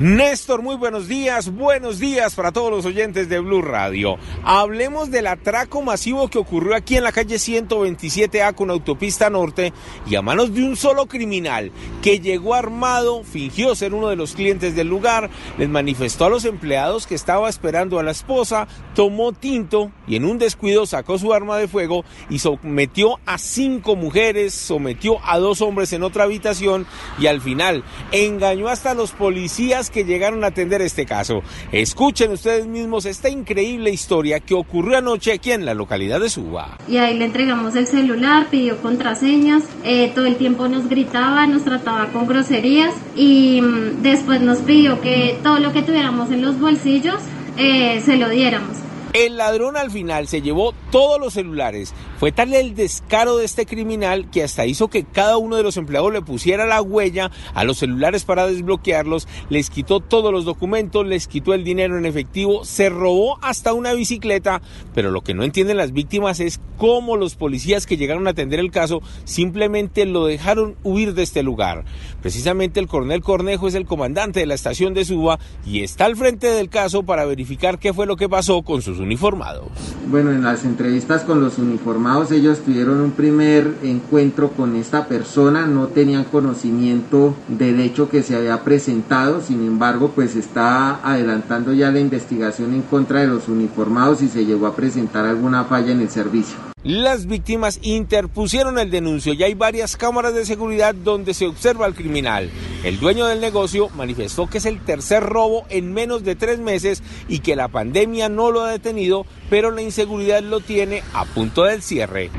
Néstor, muy buenos días, buenos días para todos los oyentes de Blue Radio. Hablemos del atraco masivo que ocurrió aquí en la calle 127A con autopista norte y a manos de un solo criminal que llegó armado, fingió ser uno de los clientes del lugar, les manifestó a los empleados que estaba esperando a la esposa, tomó tinto y en un descuido sacó su arma de fuego y sometió a cinco mujeres, sometió a dos hombres en otra habitación y al final engañó hasta a los policías que llegaron a atender este caso. Escuchen ustedes mismos esta increíble historia que ocurrió anoche aquí en la localidad de Suba. Y ahí le entregamos el celular, pidió contraseñas, eh, todo el tiempo nos gritaba, nos trataba con groserías y mm, después nos pidió que todo lo que tuviéramos en los bolsillos eh, se lo diéramos. El ladrón al final se llevó todos los celulares. Fue tal el descaro de este criminal que hasta hizo que cada uno de los empleados le pusiera la huella a los celulares para desbloquearlos, les quitó todos los documentos, les quitó el dinero en efectivo, se robó hasta una bicicleta, pero lo que no entienden las víctimas es cómo los policías que llegaron a atender el caso simplemente lo dejaron huir de este lugar. Precisamente el coronel Cornejo es el comandante de la estación de Suba y está al frente del caso para verificar qué fue lo que pasó con sus uniformados. Bueno, en las entrevistas con los uniformados ellos tuvieron un primer encuentro con esta persona, no tenían conocimiento del hecho que se había presentado, sin embargo pues está adelantando ya la investigación en contra de los uniformados y se llegó a presentar alguna falla en el servicio. Las víctimas interpusieron el denuncio y hay varias cámaras de seguridad donde se observa al criminal. El dueño del negocio manifestó que es el tercer robo en menos de tres meses y que la pandemia no lo ha detenido, pero la inseguridad lo tiene a punto del cierre.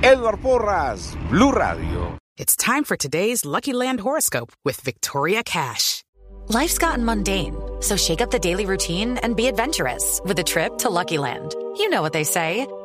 Edward Porras, Blue Radio. It's time for today's Lucky Land horoscope with Victoria Cash. Life's gotten mundane, so shake up the daily routine and be adventurous with a trip to Lucky Land. You know what they say.